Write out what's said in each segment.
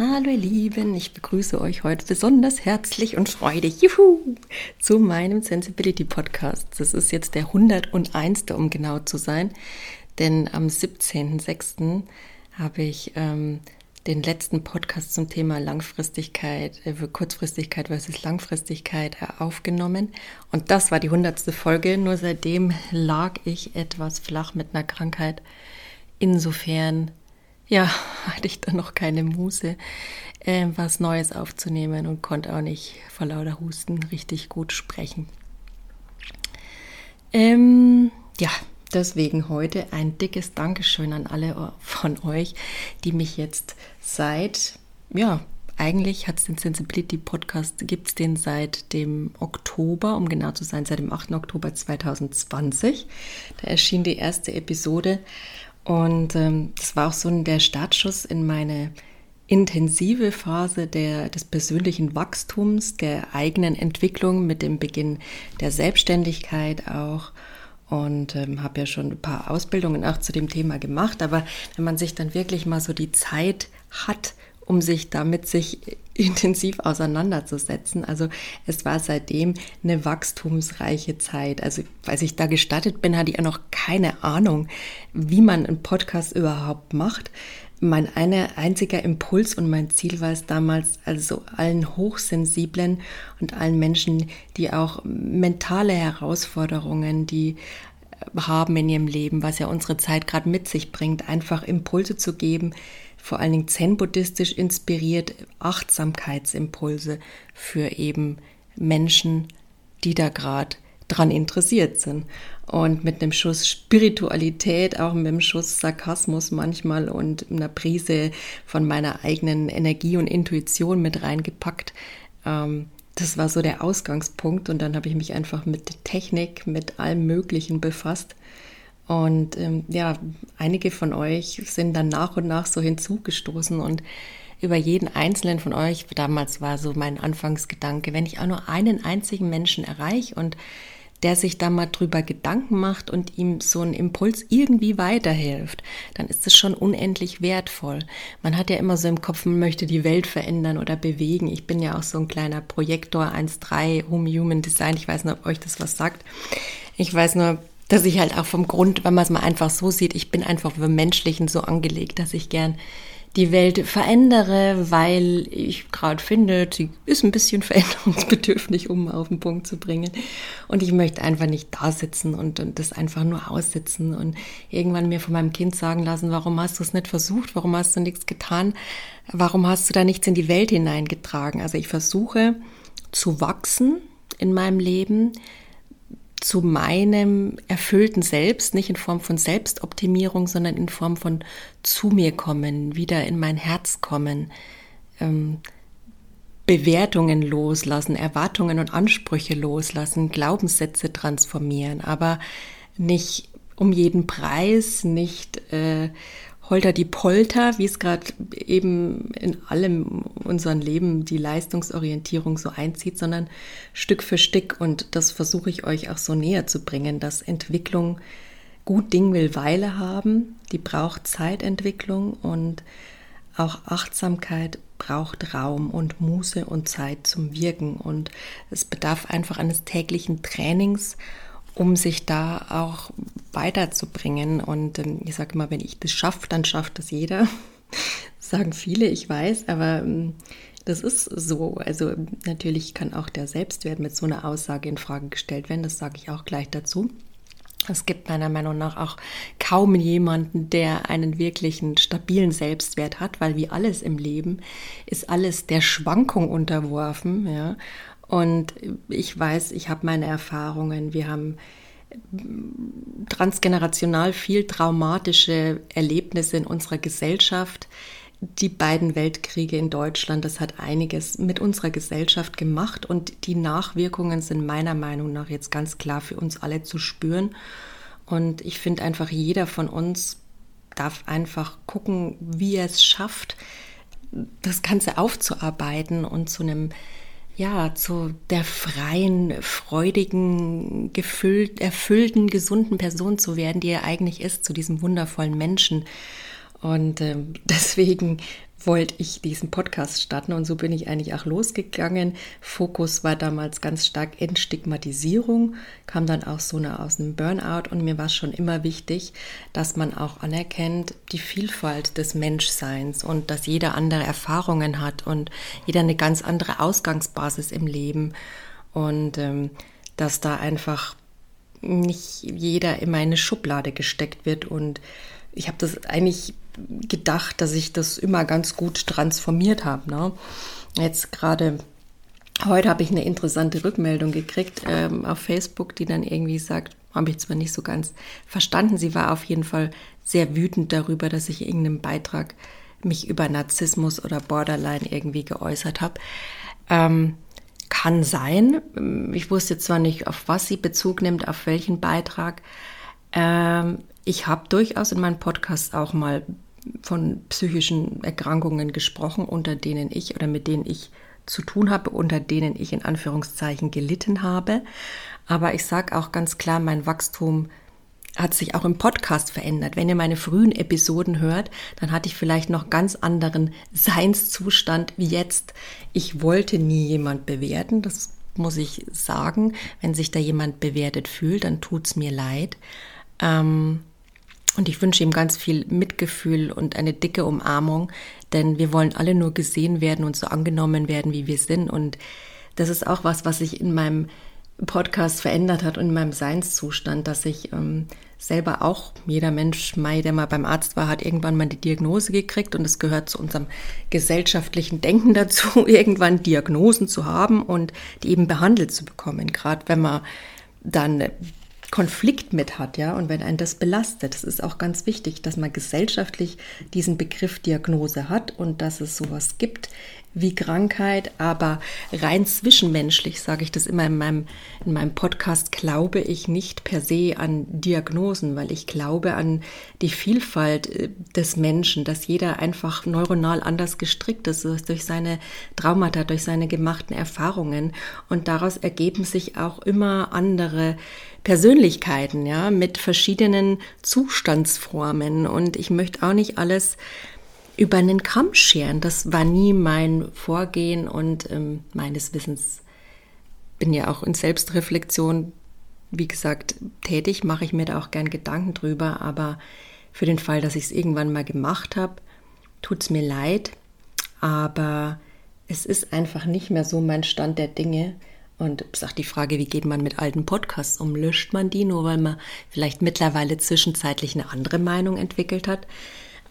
Hallo ihr Lieben, ich begrüße euch heute besonders herzlich und freudig juhu, zu meinem Sensibility Podcast. Das ist jetzt der 101. um genau zu sein, denn am 17.06. habe ich ähm, den letzten Podcast zum Thema Langfristigkeit, äh, Kurzfristigkeit versus Langfristigkeit äh, aufgenommen. Und das war die 100. Folge, nur seitdem lag ich etwas flach mit einer Krankheit. Insofern ja, hatte ich dann noch keine Muße, äh, was Neues aufzunehmen und konnte auch nicht vor lauter Husten richtig gut sprechen. Ähm, ja, deswegen heute ein dickes Dankeschön an alle von euch, die mich jetzt seit, ja, eigentlich hat es den Sensibility Podcast, gibt es den seit dem Oktober, um genau zu sein, seit dem 8. Oktober 2020. Da erschien die erste Episode und ähm, das war auch so der Startschuss in meine intensive Phase der, des persönlichen Wachstums, der eigenen Entwicklung mit dem Beginn der Selbstständigkeit auch. Und ähm, habe ja schon ein paar Ausbildungen auch zu dem Thema gemacht. Aber wenn man sich dann wirklich mal so die Zeit hat, um sich damit sich intensiv auseinanderzusetzen. Also es war seitdem eine wachstumsreiche Zeit. Also als ich da gestartet bin, hatte ich auch noch keine Ahnung, wie man einen Podcast überhaupt macht. Mein eine einziger Impuls und mein Ziel war es damals, also allen Hochsensiblen und allen Menschen, die auch mentale Herausforderungen, die haben in ihrem Leben, was ja unsere Zeit gerade mit sich bringt, einfach Impulse zu geben, vor allen Dingen zen-buddhistisch inspiriert, Achtsamkeitsimpulse für eben Menschen, die da gerade dran interessiert sind. Und mit einem Schuss Spiritualität, auch mit einem Schuss Sarkasmus manchmal und einer Prise von meiner eigenen Energie und Intuition mit reingepackt. Ähm, das war so der Ausgangspunkt. Und dann habe ich mich einfach mit Technik, mit allem Möglichen befasst und ähm, ja, einige von euch sind dann nach und nach so hinzugestoßen und über jeden einzelnen von euch, damals war so mein Anfangsgedanke, wenn ich auch nur einen einzigen Menschen erreiche und der sich da mal drüber Gedanken macht und ihm so ein Impuls irgendwie weiterhilft, dann ist es schon unendlich wertvoll. Man hat ja immer so im Kopf, man möchte die Welt verändern oder bewegen. Ich bin ja auch so ein kleiner Projektor 1.3 Home Human Design. Ich weiß nicht, ob euch das was sagt. Ich weiß nur, dass ich halt auch vom Grund, wenn man es mal einfach so sieht, ich bin einfach für Menschlichen so angelegt, dass ich gern die Welt verändere, weil ich gerade finde, sie ist ein bisschen veränderungsbedürftig, um auf den Punkt zu bringen. Und ich möchte einfach nicht da sitzen und, und das einfach nur aussitzen und irgendwann mir von meinem Kind sagen lassen, warum hast du es nicht versucht, warum hast du nichts getan, warum hast du da nichts in die Welt hineingetragen. Also ich versuche zu wachsen in meinem Leben, zu meinem erfüllten Selbst, nicht in Form von Selbstoptimierung, sondern in Form von zu mir kommen, wieder in mein Herz kommen, ähm, Bewertungen loslassen, Erwartungen und Ansprüche loslassen, Glaubenssätze transformieren, aber nicht um jeden Preis, nicht äh, Holter die Polter, wie es gerade eben in allem unseren Leben die Leistungsorientierung so einzieht, sondern Stück für Stück. Und das versuche ich euch auch so näher zu bringen, dass Entwicklung gut Ding will Weile haben, die braucht Zeitentwicklung und auch Achtsamkeit braucht Raum und Muße und Zeit zum Wirken. Und es bedarf einfach eines täglichen Trainings um sich da auch weiterzubringen. Und ähm, ich sage immer, wenn ich das schaffe, dann schafft das jeder. Sagen viele, ich weiß, aber ähm, das ist so. Also natürlich kann auch der Selbstwert mit so einer Aussage in Frage gestellt werden. Das sage ich auch gleich dazu. Es gibt meiner Meinung nach auch kaum jemanden, der einen wirklichen stabilen Selbstwert hat, weil wie alles im Leben ist alles der Schwankung unterworfen, ja. Und ich weiß, ich habe meine Erfahrungen. Wir haben transgenerational viel traumatische Erlebnisse in unserer Gesellschaft. Die beiden Weltkriege in Deutschland, das hat einiges mit unserer Gesellschaft gemacht und die Nachwirkungen sind meiner Meinung nach jetzt ganz klar für uns alle zu spüren. Und ich finde einfach, jeder von uns darf einfach gucken, wie er es schafft, das Ganze aufzuarbeiten und zu einem ja, zu der freien, freudigen, gefüllt, erfüllten, gesunden Person zu werden, die er eigentlich ist, zu diesem wundervollen Menschen. Und äh, deswegen wollte ich diesen Podcast starten. Und so bin ich eigentlich auch losgegangen. Fokus war damals ganz stark Entstigmatisierung, kam dann auch so eine aus einem Burnout. Und mir war schon immer wichtig, dass man auch anerkennt die Vielfalt des Menschseins und dass jeder andere Erfahrungen hat und jeder eine ganz andere Ausgangsbasis im Leben. Und ähm, dass da einfach nicht jeder in meine Schublade gesteckt wird. Und ich habe das eigentlich gedacht, dass ich das immer ganz gut transformiert habe. Ne? Jetzt gerade heute habe ich eine interessante Rückmeldung gekriegt ähm, auf Facebook, die dann irgendwie sagt, habe ich zwar nicht so ganz verstanden, sie war auf jeden Fall sehr wütend darüber, dass ich in irgendeinem Beitrag mich über Narzissmus oder Borderline irgendwie geäußert habe. Ähm, kann sein. Ich wusste zwar nicht, auf was sie Bezug nimmt, auf welchen Beitrag. Ähm, ich habe durchaus in meinem Podcast auch mal von psychischen Erkrankungen gesprochen, unter denen ich oder mit denen ich zu tun habe, unter denen ich in Anführungszeichen gelitten habe. Aber ich sage auch ganz klar, mein Wachstum hat sich auch im Podcast verändert. Wenn ihr meine frühen Episoden hört, dann hatte ich vielleicht noch ganz anderen Seinszustand wie jetzt. Ich wollte nie jemand bewerten, das muss ich sagen. Wenn sich da jemand bewertet fühlt, dann tut's mir leid. Ähm, und ich wünsche ihm ganz viel Mitgefühl und eine dicke Umarmung, denn wir wollen alle nur gesehen werden und so angenommen werden, wie wir sind. Und das ist auch was, was sich in meinem Podcast verändert hat und in meinem Seinszustand, dass ich ähm, selber auch, jeder Mensch, Mai, der mal beim Arzt war, hat irgendwann mal die Diagnose gekriegt und es gehört zu unserem gesellschaftlichen Denken dazu, irgendwann Diagnosen zu haben und die eben behandelt zu bekommen. Gerade wenn man dann Konflikt mit hat, ja, und wenn einen das belastet, es ist auch ganz wichtig, dass man gesellschaftlich diesen Begriff Diagnose hat und dass es sowas gibt wie Krankheit, aber rein zwischenmenschlich, sage ich das immer in meinem, in meinem Podcast, glaube ich nicht per se an Diagnosen, weil ich glaube an die Vielfalt äh, des Menschen, dass jeder einfach neuronal anders gestrickt ist, durch seine Traumata, durch seine gemachten Erfahrungen und daraus ergeben sich auch immer andere Persönlichkeiten, ja, mit verschiedenen Zustandsformen. Und ich möchte auch nicht alles über einen Kamm scheren. Das war nie mein Vorgehen und ähm, meines Wissens bin ja auch in Selbstreflexion, wie gesagt, tätig, mache ich mir da auch gern Gedanken drüber. Aber für den Fall, dass ich es irgendwann mal gemacht habe, tut es mir leid. Aber es ist einfach nicht mehr so mein Stand der Dinge, und ist auch die Frage, wie geht man mit alten Podcasts um? Löscht man die nur, weil man vielleicht mittlerweile zwischenzeitlich eine andere Meinung entwickelt hat?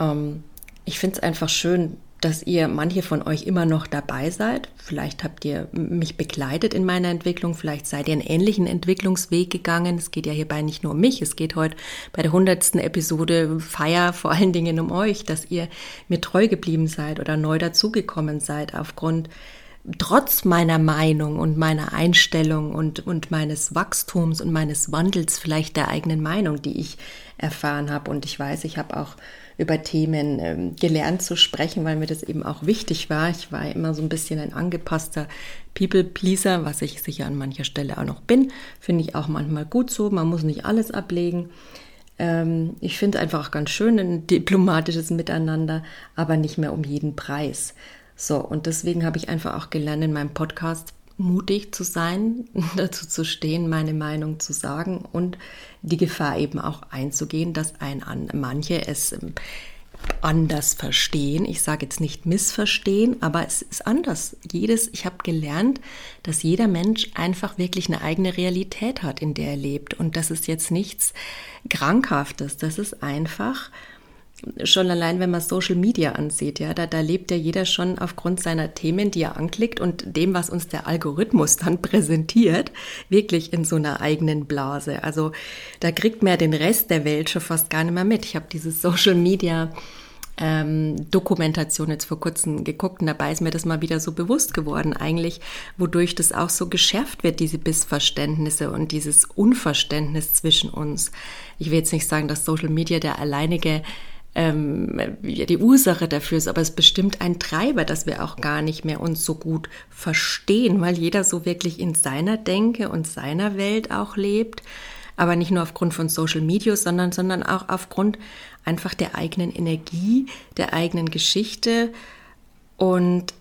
Ähm, ich finde es einfach schön, dass ihr manche von euch immer noch dabei seid. Vielleicht habt ihr mich begleitet in meiner Entwicklung, vielleicht seid ihr einen ähnlichen Entwicklungsweg gegangen. Es geht ja hierbei nicht nur um mich, es geht heute bei der hundertsten Episode Feier vor allen Dingen um euch, dass ihr mir treu geblieben seid oder neu dazugekommen seid aufgrund trotz meiner Meinung und meiner Einstellung und, und meines Wachstums und meines Wandels vielleicht der eigenen Meinung, die ich erfahren habe. Und ich weiß, ich habe auch über Themen ähm, gelernt zu sprechen, weil mir das eben auch wichtig war. Ich war immer so ein bisschen ein angepasster People-Pleaser, was ich sicher an mancher Stelle auch noch bin. Finde ich auch manchmal gut so. Man muss nicht alles ablegen. Ähm, ich finde einfach auch ganz schön ein diplomatisches Miteinander, aber nicht mehr um jeden Preis. So, und deswegen habe ich einfach auch gelernt, in meinem Podcast mutig zu sein, dazu zu stehen, meine Meinung zu sagen und die Gefahr eben auch einzugehen, dass ein manche es ähm, anders verstehen. Ich sage jetzt nicht missverstehen, aber es ist anders. Jedes, ich habe gelernt, dass jeder Mensch einfach wirklich eine eigene Realität hat, in der er lebt. Und das ist jetzt nichts Krankhaftes. Das ist einfach schon allein, wenn man Social Media ansieht, ja, da, da lebt ja jeder schon aufgrund seiner Themen, die er anklickt und dem, was uns der Algorithmus dann präsentiert, wirklich in so einer eigenen Blase. Also da kriegt man ja den Rest der Welt schon fast gar nicht mehr mit. Ich habe dieses Social Media ähm, Dokumentation jetzt vor kurzem geguckt und dabei ist mir das mal wieder so bewusst geworden, eigentlich, wodurch das auch so geschärft wird, diese Missverständnisse und dieses Unverständnis zwischen uns. Ich will jetzt nicht sagen, dass Social Media der alleinige ähm, die Ursache dafür ist, aber es bestimmt ein Treiber, dass wir auch gar nicht mehr uns so gut verstehen, weil jeder so wirklich in seiner Denke und seiner Welt auch lebt, aber nicht nur aufgrund von Social Media, sondern, sondern auch aufgrund einfach der eigenen Energie, der eigenen Geschichte. Und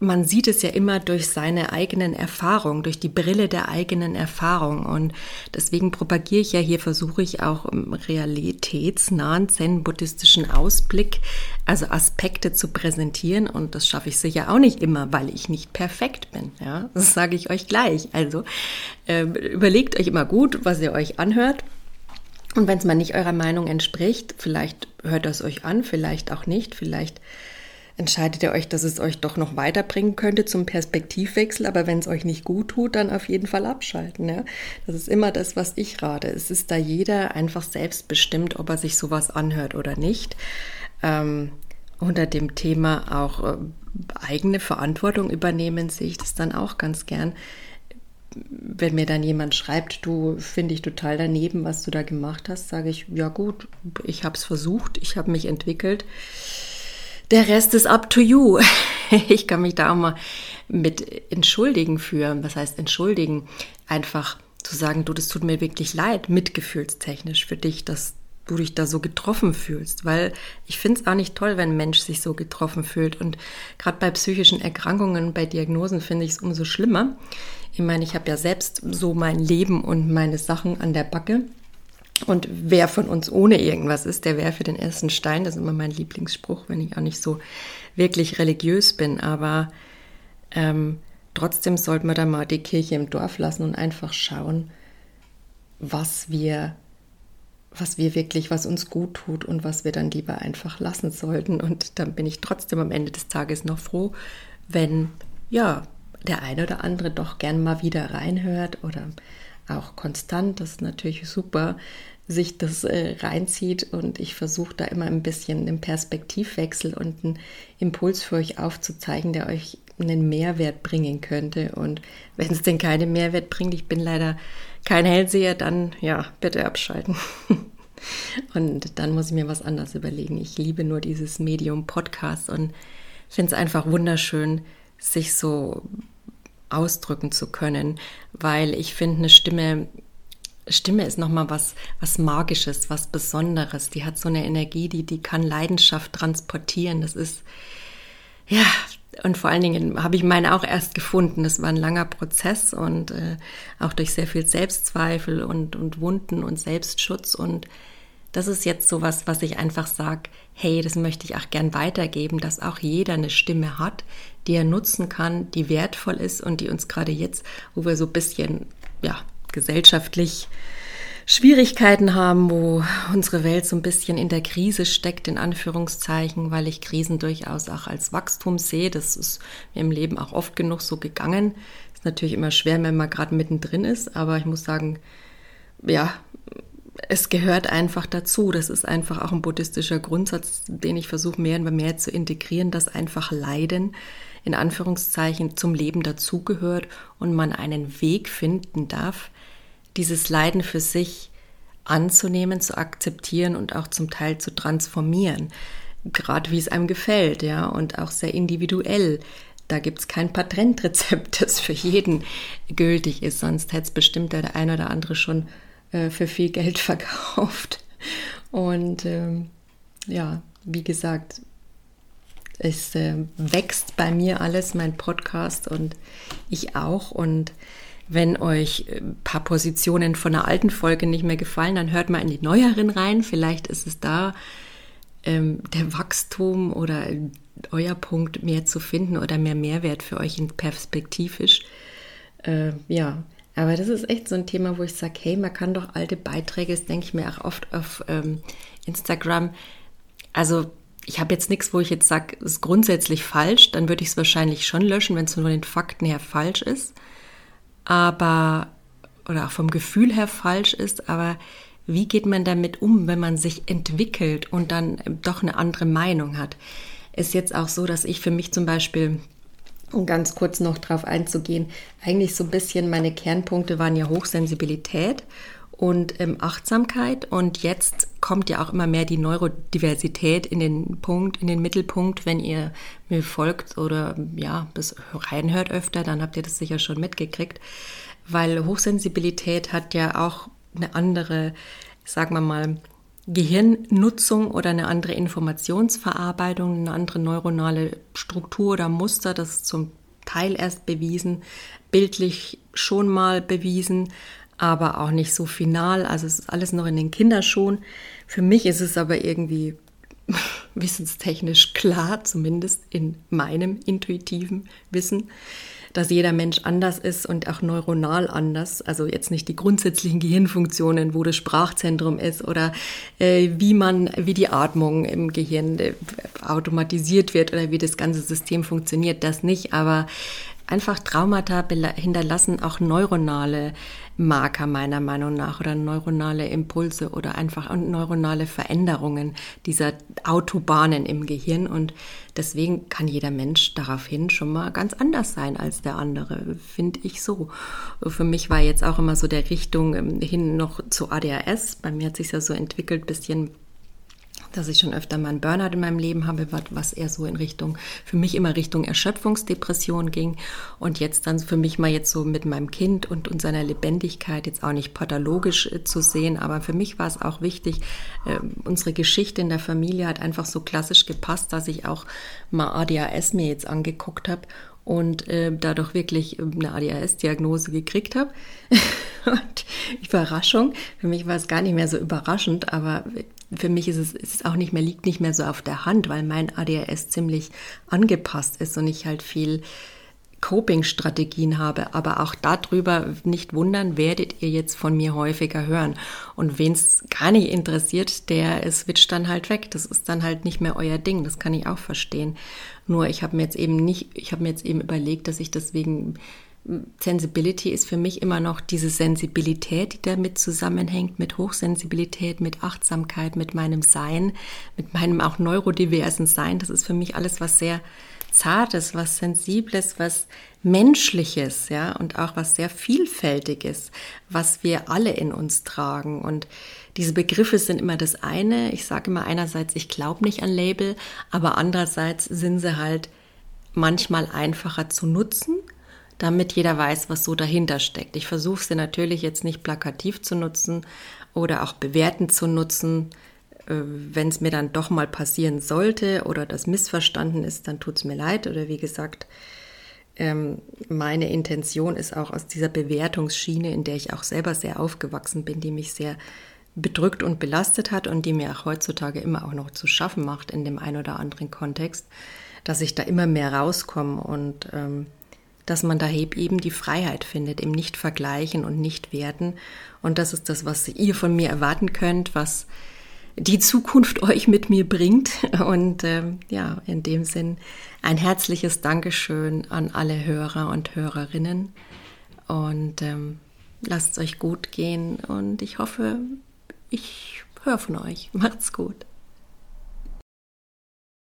man sieht es ja immer durch seine eigenen Erfahrungen, durch die Brille der eigenen Erfahrung. Und deswegen propagiere ich ja hier, versuche ich auch im realitätsnahen zen-buddhistischen Ausblick, also Aspekte zu präsentieren. Und das schaffe ich sicher auch nicht immer, weil ich nicht perfekt bin. Ja, das sage ich euch gleich. Also äh, überlegt euch immer gut, was ihr euch anhört. Und wenn es mal nicht eurer Meinung entspricht, vielleicht hört es euch an, vielleicht auch nicht, vielleicht entscheidet ihr euch, dass es euch doch noch weiterbringen könnte zum Perspektivwechsel, aber wenn es euch nicht gut tut, dann auf jeden Fall abschalten. Ja? Das ist immer das, was ich rate. Es ist da jeder einfach selbstbestimmt, ob er sich sowas anhört oder nicht. Ähm, unter dem Thema auch äh, eigene Verantwortung übernehmen sehe ich das dann auch ganz gern. Wenn mir dann jemand schreibt, du finde ich total daneben, was du da gemacht hast, sage ich, ja gut, ich habe es versucht, ich habe mich entwickelt der Rest ist up to you. Ich kann mich da auch mal mit entschuldigen für, was heißt entschuldigen? Einfach zu sagen, du, das tut mir wirklich leid, mitgefühlstechnisch für dich, dass du dich da so getroffen fühlst, weil ich finde es auch nicht toll, wenn ein Mensch sich so getroffen fühlt. Und gerade bei psychischen Erkrankungen, bei Diagnosen finde ich es umso schlimmer. Ich meine, ich habe ja selbst so mein Leben und meine Sachen an der Backe. Und wer von uns ohne irgendwas ist, der wäre für den ersten Stein. Das ist immer mein Lieblingsspruch, wenn ich auch nicht so wirklich religiös bin. Aber ähm, trotzdem sollte man da mal die Kirche im Dorf lassen und einfach schauen, was wir, was wir wirklich, was uns gut tut und was wir dann lieber einfach lassen sollten. Und dann bin ich trotzdem am Ende des Tages noch froh, wenn ja der eine oder andere doch gern mal wieder reinhört oder auch konstant, das ist natürlich super, sich das äh, reinzieht und ich versuche da immer ein bisschen einen Perspektivwechsel und einen Impuls für euch aufzuzeigen, der euch einen Mehrwert bringen könnte. Und wenn es denn keinen Mehrwert bringt, ich bin leider kein Hellseher, dann ja, bitte abschalten. und dann muss ich mir was anderes überlegen. Ich liebe nur dieses Medium Podcast und finde es einfach wunderschön, sich so ausdrücken zu können, weil ich finde, eine Stimme, Stimme ist nochmal was, was Magisches, was Besonderes. Die hat so eine Energie, die, die kann Leidenschaft transportieren. Das ist, ja, und vor allen Dingen habe ich meine auch erst gefunden. Das war ein langer Prozess und äh, auch durch sehr viel Selbstzweifel und, und Wunden und Selbstschutz. Und das ist jetzt so was, was ich einfach sage, hey, das möchte ich auch gern weitergeben, dass auch jeder eine Stimme hat, die er nutzen kann, die wertvoll ist und die uns gerade jetzt, wo wir so ein bisschen, ja, gesellschaftlich Schwierigkeiten haben, wo unsere Welt so ein bisschen in der Krise steckt, in Anführungszeichen, weil ich Krisen durchaus auch als Wachstum sehe. Das ist mir im Leben auch oft genug so gegangen. Ist natürlich immer schwer, wenn man gerade mittendrin ist, aber ich muss sagen, ja, es gehört einfach dazu. Das ist einfach auch ein buddhistischer Grundsatz, den ich versuche mehr und mehr zu integrieren, dass einfach Leiden in Anführungszeichen zum Leben dazugehört und man einen Weg finden darf, dieses Leiden für sich anzunehmen, zu akzeptieren und auch zum Teil zu transformieren. Gerade wie es einem gefällt, ja, und auch sehr individuell. Da gibt es kein Patentrezept, das für jeden gültig ist, sonst hätte es bestimmt der eine oder andere schon äh, für viel Geld verkauft. Und ähm, ja, wie gesagt, es äh, wächst bei mir alles, mein Podcast und ich auch. Und wenn euch ein paar Positionen von der alten Folge nicht mehr gefallen, dann hört mal in die neueren rein. Vielleicht ist es da ähm, der Wachstum oder euer Punkt mehr zu finden oder mehr Mehrwert für euch in perspektivisch. Äh, ja, aber das ist echt so ein Thema, wo ich sage, hey, man kann doch alte Beiträge, das denke ich mir auch oft auf ähm, Instagram. Also ich habe jetzt nichts, wo ich jetzt sage, es ist grundsätzlich falsch, dann würde ich es wahrscheinlich schon löschen, wenn es von den Fakten her falsch ist. Aber, oder auch vom Gefühl her falsch ist, aber wie geht man damit um, wenn man sich entwickelt und dann doch eine andere Meinung hat? Ist jetzt auch so, dass ich für mich zum Beispiel um ganz kurz noch drauf einzugehen, eigentlich so ein bisschen meine Kernpunkte waren ja Hochsensibilität und ähm, Achtsamkeit. Und jetzt kommt ja auch immer mehr die Neurodiversität in den Punkt, in den Mittelpunkt, wenn ihr mir folgt oder ja, bis reinhört öfter, dann habt ihr das sicher schon mitgekriegt, weil Hochsensibilität hat ja auch eine andere, sagen wir mal, Gehirnnutzung oder eine andere Informationsverarbeitung, eine andere neuronale Struktur oder Muster. Das ist zum Teil erst bewiesen, bildlich schon mal bewiesen, aber auch nicht so final. Also es ist alles noch in den Kinderschuhen. Für mich ist es aber irgendwie wissenstechnisch klar, zumindest in meinem intuitiven Wissen dass jeder Mensch anders ist und auch neuronal anders. Also jetzt nicht die grundsätzlichen Gehirnfunktionen, wo das Sprachzentrum ist oder äh, wie man, wie die Atmung im Gehirn äh, automatisiert wird oder wie das ganze System funktioniert, das nicht. Aber einfach Traumata hinterlassen auch neuronale Marker meiner Meinung nach oder neuronale Impulse oder einfach neuronale Veränderungen dieser Autobahnen im Gehirn. Und deswegen kann jeder Mensch daraufhin schon mal ganz anders sein als der andere, finde ich so. Für mich war jetzt auch immer so der Richtung ähm, hin noch zu ADHS. Bei mir hat sich ja so entwickelt, bisschen dass ich schon öfter mal einen Burnout in meinem Leben habe, was eher so in Richtung, für mich immer Richtung Erschöpfungsdepression ging. Und jetzt dann für mich mal jetzt so mit meinem Kind und, und seiner Lebendigkeit jetzt auch nicht pathologisch äh, zu sehen. Aber für mich war es auch wichtig, äh, unsere Geschichte in der Familie hat einfach so klassisch gepasst, dass ich auch mal ADHS mir jetzt angeguckt habe und äh, dadurch wirklich eine ADHS-Diagnose gekriegt habe. und Überraschung, für mich war es gar nicht mehr so überraschend, aber für mich ist es, ist es auch nicht mehr, liegt nicht mehr so auf der Hand, weil mein ADHS ziemlich angepasst ist und ich halt viel Coping-Strategien habe. Aber auch darüber nicht wundern, werdet ihr jetzt von mir häufiger hören. Und wen es gar nicht interessiert, der switcht dann halt weg. Das ist dann halt nicht mehr euer Ding. Das kann ich auch verstehen. Nur ich habe mir jetzt eben nicht, ich habe mir jetzt eben überlegt, dass ich deswegen Sensibility ist für mich immer noch diese Sensibilität, die damit zusammenhängt, mit Hochsensibilität, mit Achtsamkeit, mit meinem Sein, mit meinem auch neurodiversen Sein. Das ist für mich alles was sehr Zartes, was Sensibles, was Menschliches, ja, und auch was sehr Vielfältiges, was wir alle in uns tragen. Und diese Begriffe sind immer das eine. Ich sage immer einerseits, ich glaube nicht an Label, aber andererseits sind sie halt manchmal einfacher zu nutzen damit jeder weiß, was so dahinter steckt. Ich versuche sie natürlich jetzt nicht plakativ zu nutzen oder auch bewertend zu nutzen. Äh, Wenn es mir dann doch mal passieren sollte oder das missverstanden ist, dann tut es mir leid. Oder wie gesagt, ähm, meine Intention ist auch aus dieser Bewertungsschiene, in der ich auch selber sehr aufgewachsen bin, die mich sehr bedrückt und belastet hat und die mir auch heutzutage immer auch noch zu schaffen macht in dem einen oder anderen Kontext, dass ich da immer mehr rauskomme und ähm, dass man da eben die Freiheit findet, im Nicht-Vergleichen und Nicht-Werten. Und das ist das, was ihr von mir erwarten könnt, was die Zukunft euch mit mir bringt. Und ähm, ja, in dem Sinn ein herzliches Dankeschön an alle Hörer und Hörerinnen. Und ähm, lasst es euch gut gehen und ich hoffe, ich höre von euch. Macht's gut.